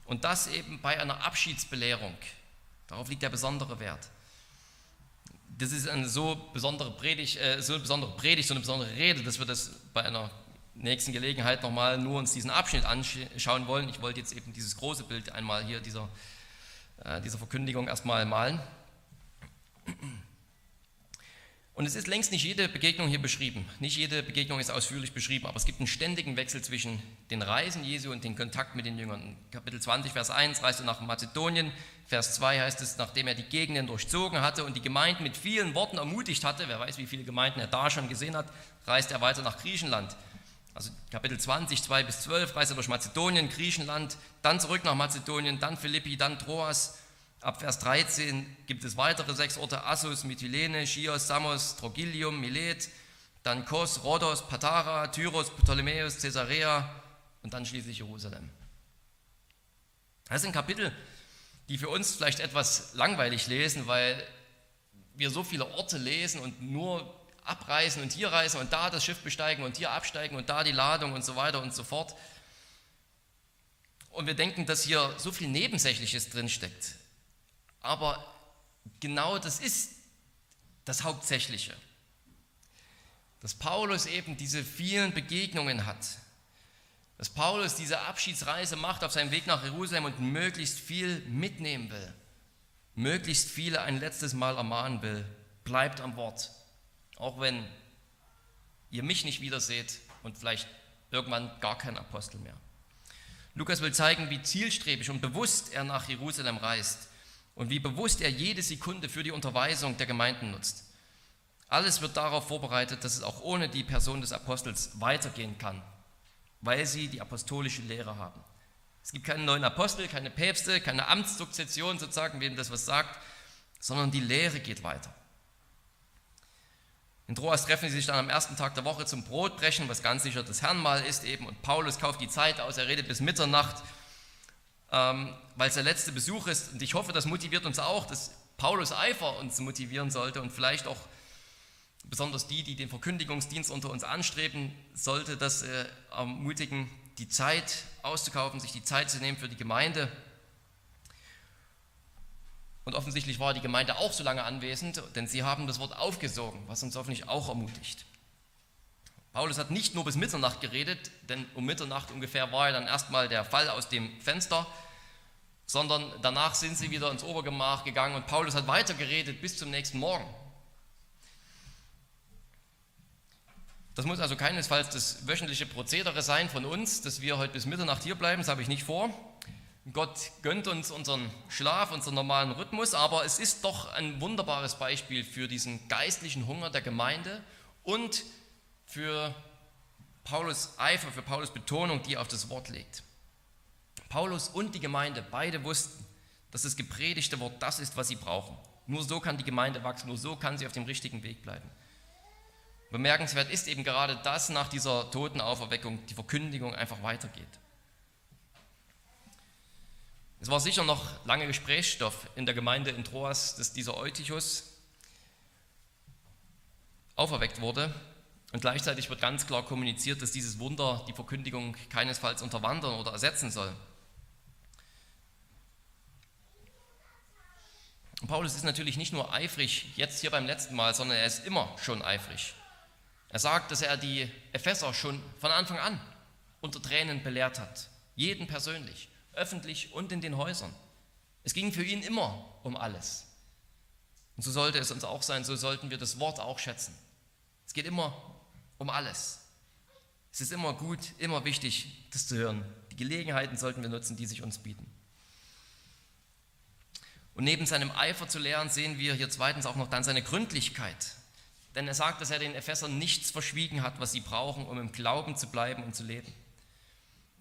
Und das eben bei einer Abschiedsbelehrung. Darauf liegt der besondere Wert das ist eine so besondere Predigt, äh, so eine besondere Predigt, so eine besondere Rede, dass wir das bei einer nächsten Gelegenheit nochmal nur uns diesen Abschnitt anschauen wollen. Ich wollte jetzt eben dieses große Bild einmal hier dieser, äh, dieser Verkündigung erstmal malen. Und es ist längst nicht jede Begegnung hier beschrieben. Nicht jede Begegnung ist ausführlich beschrieben, aber es gibt einen ständigen Wechsel zwischen den Reisen Jesu und den Kontakt mit den Jüngern. Kapitel 20, Vers 1 reist er nach Mazedonien. Vers 2 heißt es, nachdem er die Gegenden durchzogen hatte und die Gemeinden mit vielen Worten ermutigt hatte, wer weiß, wie viele Gemeinden er da schon gesehen hat, reist er weiter nach Griechenland. Also Kapitel 20, 2 bis 12 reist er durch Mazedonien, Griechenland, dann zurück nach Mazedonien, dann Philippi, dann Troas Ab Vers 13 gibt es weitere sechs Orte: Assus, Mytilene, Chios, Samos, Trogilium, Milet, dann Kos, Rhodos, Patara, Tyros, Ptolemäus, Caesarea und dann schließlich Jerusalem. Das sind Kapitel, die für uns vielleicht etwas langweilig lesen, weil wir so viele Orte lesen und nur abreisen und hier reisen und da das Schiff besteigen und hier absteigen und da die Ladung und so weiter und so fort. Und wir denken, dass hier so viel Nebensächliches drinsteckt. Aber genau das ist das Hauptsächliche. Dass Paulus eben diese vielen Begegnungen hat. Dass Paulus diese Abschiedsreise macht auf seinem Weg nach Jerusalem und möglichst viel mitnehmen will. Möglichst viele ein letztes Mal ermahnen will. Bleibt am Wort. Auch wenn ihr mich nicht wiederseht und vielleicht irgendwann gar kein Apostel mehr. Lukas will zeigen, wie zielstrebig und bewusst er nach Jerusalem reist und wie bewusst er jede Sekunde für die Unterweisung der Gemeinden nutzt. Alles wird darauf vorbereitet, dass es auch ohne die Person des Apostels weitergehen kann, weil sie die apostolische Lehre haben. Es gibt keinen neuen Apostel, keine Päpste, keine Amtssukzession sozusagen, wem das was sagt, sondern die Lehre geht weiter. In Troas treffen sie sich dann am ersten Tag der Woche zum Brotbrechen, was ganz sicher das Herrnmahl ist eben. Und Paulus kauft die Zeit aus, er redet bis Mitternacht, ähm, weil es der letzte Besuch ist. Und ich hoffe, das motiviert uns auch, dass Paulus Eifer uns motivieren sollte und vielleicht auch besonders die, die den Verkündigungsdienst unter uns anstreben, sollte das äh, ermutigen, die Zeit auszukaufen, sich die Zeit zu nehmen für die Gemeinde und offensichtlich war die Gemeinde auch so lange anwesend, denn sie haben das Wort aufgesogen, was uns hoffentlich auch ermutigt. Paulus hat nicht nur bis Mitternacht geredet, denn um Mitternacht ungefähr war ja dann erstmal der Fall aus dem Fenster, sondern danach sind sie wieder ins Obergemach gegangen und Paulus hat weiter geredet bis zum nächsten Morgen. Das muss also keinesfalls das wöchentliche Prozedere sein von uns, dass wir heute bis Mitternacht hier bleiben, das habe ich nicht vor. Gott gönnt uns unseren Schlaf, unseren normalen Rhythmus, aber es ist doch ein wunderbares Beispiel für diesen geistlichen Hunger der Gemeinde und für Paulus Eifer, für Paulus Betonung, die er auf das Wort legt. Paulus und die Gemeinde, beide wussten, dass das gepredigte Wort das ist, was sie brauchen. Nur so kann die Gemeinde wachsen, nur so kann sie auf dem richtigen Weg bleiben. Bemerkenswert ist eben gerade, dass nach dieser Totenauferweckung die Verkündigung einfach weitergeht. Es war sicher noch lange Gesprächsstoff in der Gemeinde in Troas, dass dieser Eutychus auferweckt wurde. Und gleichzeitig wird ganz klar kommuniziert, dass dieses Wunder die Verkündigung keinesfalls unterwandern oder ersetzen soll. Und Paulus ist natürlich nicht nur eifrig jetzt hier beim letzten Mal, sondern er ist immer schon eifrig. Er sagt, dass er die Epheser schon von Anfang an unter Tränen belehrt hat, jeden persönlich öffentlich und in den Häusern. Es ging für ihn immer um alles. Und so sollte es uns auch sein, so sollten wir das Wort auch schätzen. Es geht immer um alles. Es ist immer gut, immer wichtig, das zu hören. Die Gelegenheiten sollten wir nutzen, die sich uns bieten. Und neben seinem Eifer zu lehren, sehen wir hier zweitens auch noch dann seine Gründlichkeit. Denn er sagt, dass er den Ephesern nichts verschwiegen hat, was sie brauchen, um im Glauben zu bleiben und zu leben.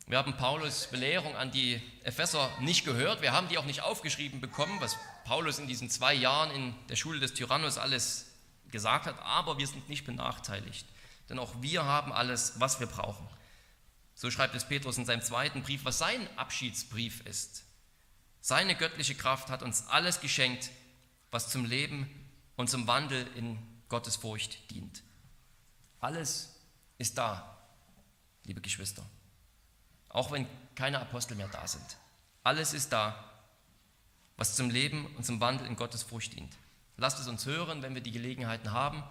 Wir haben Paulus Belehrung an die Epheser nicht gehört. Wir haben die auch nicht aufgeschrieben bekommen, was Paulus in diesen zwei Jahren in der Schule des Tyrannus alles gesagt hat. Aber wir sind nicht benachteiligt, denn auch wir haben alles, was wir brauchen. So schreibt es Petrus in seinem zweiten Brief, was sein Abschiedsbrief ist. Seine göttliche Kraft hat uns alles geschenkt, was zum Leben und zum Wandel in Gottes Furcht dient. Alles ist da, liebe Geschwister auch wenn keine Apostel mehr da sind. Alles ist da, was zum Leben und zum Wandel in Gottes Furcht dient. Lasst es uns hören, wenn wir die Gelegenheiten haben.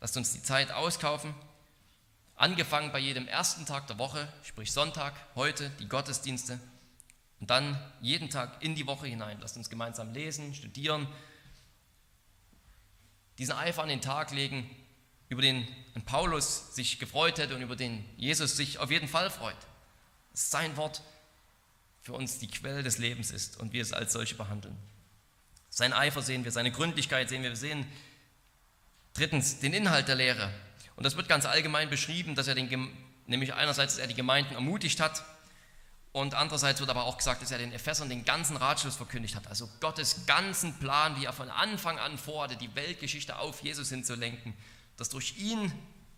Lasst uns die Zeit auskaufen. Angefangen bei jedem ersten Tag der Woche, sprich Sonntag, heute die Gottesdienste. Und dann jeden Tag in die Woche hinein. Lasst uns gemeinsam lesen, studieren, diesen Eifer an den Tag legen, über den Paulus sich gefreut hätte und über den Jesus sich auf jeden Fall freut sein Wort für uns die Quelle des Lebens ist und wir es als solche behandeln. Sein Eifer sehen wir, seine Gründlichkeit sehen wir. Wir sehen drittens den Inhalt der Lehre. Und das wird ganz allgemein beschrieben, dass er den, nämlich einerseits, dass er die Gemeinden ermutigt hat und andererseits wird aber auch gesagt, dass er den Ephesern den ganzen Ratschluss verkündigt hat. Also Gottes ganzen Plan, wie er von Anfang an vorhatte, die Weltgeschichte auf Jesus hinzulenken, dass durch ihn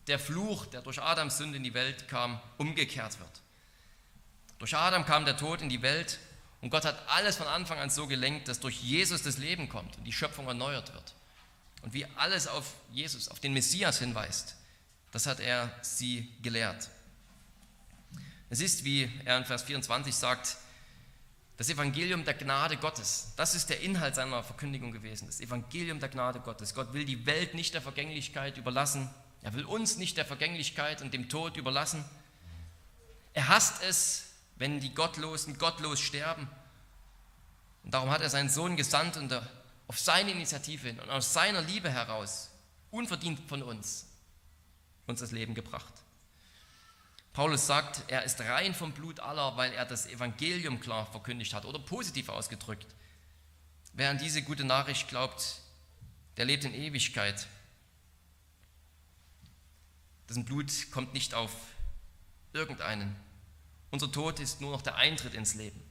der Fluch, der durch Adams Sünde in die Welt kam, umgekehrt wird. Durch Adam kam der Tod in die Welt und Gott hat alles von Anfang an so gelenkt, dass durch Jesus das Leben kommt und die Schöpfung erneuert wird. Und wie alles auf Jesus, auf den Messias hinweist, das hat er sie gelehrt. Es ist, wie er in Vers 24 sagt, Das Evangelium der Gnade Gottes, das ist der Inhalt seiner Verkündigung gewesen. Das Evangelium der Gnade Gottes. Gott will die Welt nicht der Vergänglichkeit überlassen. Er will uns nicht der Vergänglichkeit und dem Tod überlassen. Er hasst es, wenn die Gottlosen gottlos sterben. Und darum hat er seinen Sohn gesandt und auf seine Initiative hin und aus seiner Liebe heraus, unverdient von uns, uns das Leben gebracht. Paulus sagt, er ist rein vom Blut aller, weil er das Evangelium klar verkündigt hat oder positiv ausgedrückt. Wer an diese gute Nachricht glaubt, der lebt in Ewigkeit. Dessen Blut kommt nicht auf irgendeinen. Unser Tod ist nur noch der Eintritt ins Leben.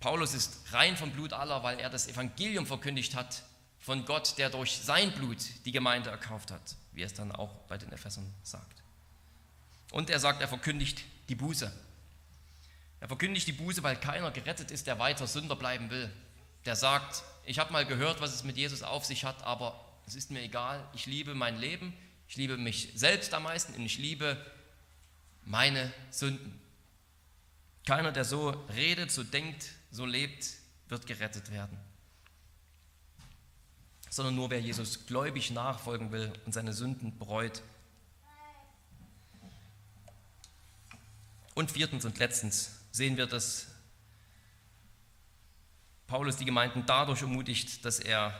Paulus ist rein vom Blut aller, weil er das Evangelium verkündigt hat von Gott, der durch sein Blut die Gemeinde erkauft hat wie es dann auch bei den Ephesern sagt. Und er sagt, er verkündigt die Buße. Er verkündigt die Buße, weil keiner gerettet ist, der weiter Sünder bleiben will. Der sagt, ich habe mal gehört, was es mit Jesus auf sich hat, aber es ist mir egal. Ich liebe mein Leben, ich liebe mich selbst am meisten und ich liebe meine Sünden. Keiner, der so redet, so denkt, so lebt, wird gerettet werden sondern nur wer Jesus gläubig nachfolgen will und seine Sünden bereut. Und viertens und letztens sehen wir, dass Paulus die Gemeinden dadurch ermutigt, dass er,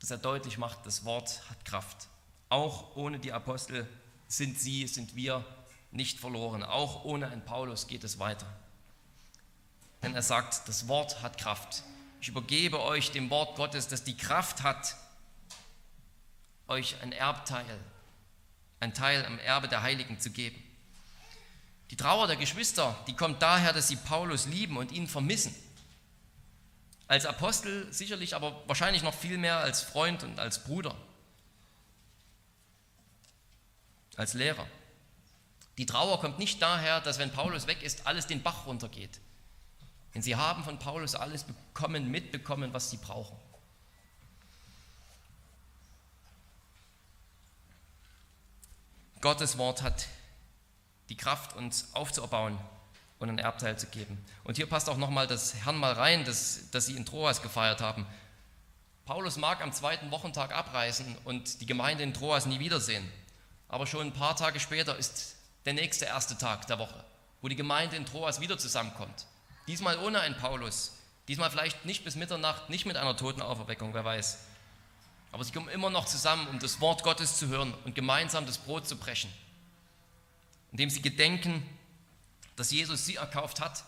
dass er deutlich macht, das Wort hat Kraft. Auch ohne die Apostel sind sie, sind wir nicht verloren. Auch ohne einen Paulus geht es weiter. Denn er sagt, das Wort hat Kraft. Ich übergebe euch dem Wort Gottes, das die Kraft hat, euch ein Erbteil, ein Teil am Erbe der Heiligen zu geben. Die Trauer der Geschwister, die kommt daher, dass sie Paulus lieben und ihn vermissen. Als Apostel sicherlich, aber wahrscheinlich noch viel mehr als Freund und als Bruder, als Lehrer. Die Trauer kommt nicht daher, dass wenn Paulus weg ist, alles den Bach runtergeht. Denn sie haben von Paulus alles bekommen, mitbekommen, was sie brauchen. Gottes Wort hat die Kraft, uns aufzuerbauen und ein Erbteil zu geben. Und hier passt auch nochmal das Herrn mal rein, das, das sie in Troas gefeiert haben. Paulus mag am zweiten Wochentag abreisen und die Gemeinde in Troas nie wiedersehen. Aber schon ein paar Tage später ist der nächste erste Tag der Woche, wo die Gemeinde in Troas wieder zusammenkommt. Diesmal ohne einen Paulus. Diesmal vielleicht nicht bis Mitternacht, nicht mit einer Totenauferweckung, wer weiß. Aber sie kommen immer noch zusammen, um das Wort Gottes zu hören und gemeinsam das Brot zu brechen. Indem sie gedenken, dass Jesus sie erkauft hat,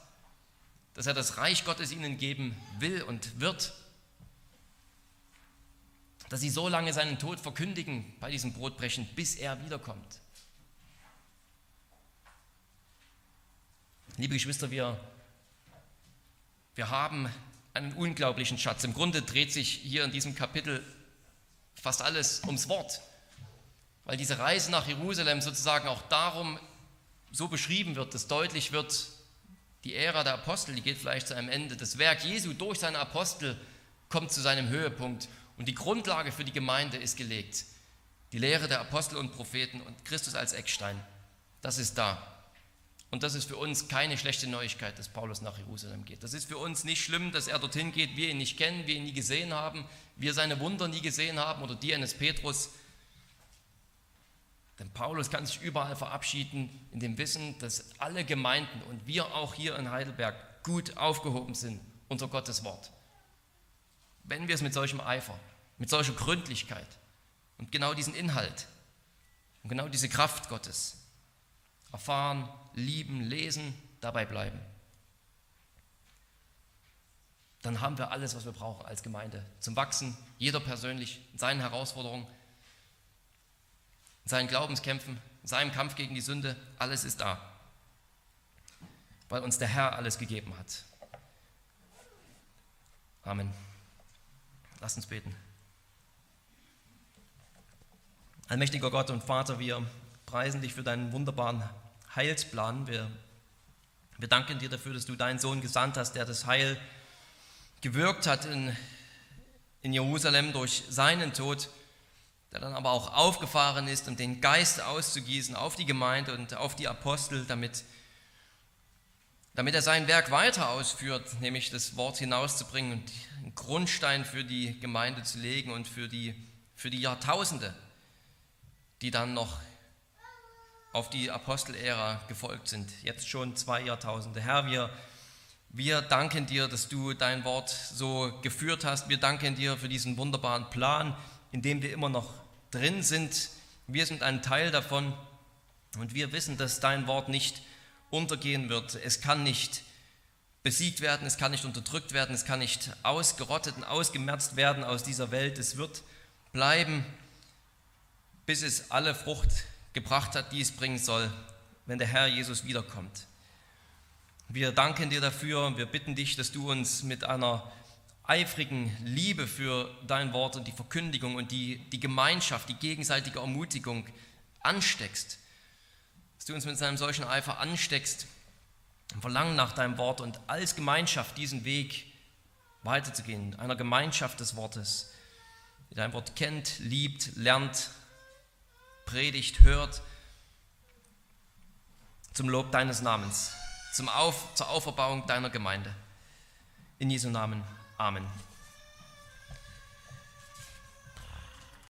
dass er das Reich Gottes ihnen geben will und wird, dass sie so lange seinen Tod verkündigen bei diesem Brotbrechen, bis er wiederkommt. Liebe Geschwister, wir wir haben einen unglaublichen Schatz. Im Grunde dreht sich hier in diesem Kapitel fast alles ums Wort, weil diese Reise nach Jerusalem sozusagen auch darum so beschrieben wird, dass deutlich wird, die Ära der Apostel, die geht vielleicht zu einem Ende. Das Werk Jesu durch seine Apostel kommt zu seinem Höhepunkt und die Grundlage für die Gemeinde ist gelegt. Die Lehre der Apostel und Propheten und Christus als Eckstein, das ist da. Und das ist für uns keine schlechte Neuigkeit, dass Paulus nach Jerusalem geht. Das ist für uns nicht schlimm, dass er dorthin geht, wir ihn nicht kennen, wir ihn nie gesehen haben, wir seine Wunder nie gesehen haben oder die eines Petrus. Denn Paulus kann sich überall verabschieden in dem Wissen, dass alle Gemeinden und wir auch hier in Heidelberg gut aufgehoben sind unter Gottes Wort. Wenn wir es mit solchem Eifer, mit solcher Gründlichkeit und genau diesen Inhalt und genau diese Kraft Gottes erfahren, lieben, lesen, dabei bleiben. Dann haben wir alles, was wir brauchen als Gemeinde zum Wachsen, jeder persönlich in seinen Herausforderungen, in seinen Glaubenskämpfen, in seinem Kampf gegen die Sünde, alles ist da, weil uns der Herr alles gegeben hat. Amen. Lass uns beten. Allmächtiger Gott und Vater, wir preisen dich für deinen wunderbaren Heilsplan. Wir, wir danken dir dafür, dass du deinen Sohn gesandt hast, der das Heil gewirkt hat in, in Jerusalem durch seinen Tod, der dann aber auch aufgefahren ist, um den Geist auszugießen auf die Gemeinde und auf die Apostel, damit, damit er sein Werk weiter ausführt, nämlich das Wort hinauszubringen und einen Grundstein für die Gemeinde zu legen und für die, für die Jahrtausende, die dann noch auf die Apostelära gefolgt sind. Jetzt schon zwei Jahrtausende. Herr, wir, wir danken dir, dass du dein Wort so geführt hast. Wir danken dir für diesen wunderbaren Plan, in dem wir immer noch drin sind. Wir sind ein Teil davon und wir wissen, dass dein Wort nicht untergehen wird. Es kann nicht besiegt werden, es kann nicht unterdrückt werden, es kann nicht ausgerottet und ausgemerzt werden aus dieser Welt. Es wird bleiben, bis es alle Frucht gebracht hat, die es bringen soll, wenn der Herr Jesus wiederkommt. Wir danken dir dafür wir bitten dich, dass du uns mit einer eifrigen Liebe für dein Wort und die Verkündigung und die, die Gemeinschaft, die gegenseitige Ermutigung ansteckst. Dass du uns mit einem solchen Eifer ansteckst, Verlangen nach deinem Wort und als Gemeinschaft diesen Weg weiterzugehen, einer Gemeinschaft des Wortes, die dein Wort kennt, liebt, lernt, predigt, hört, zum Lob deines Namens, zum Auf, zur Auferbauung deiner Gemeinde. In Jesu Namen. Amen.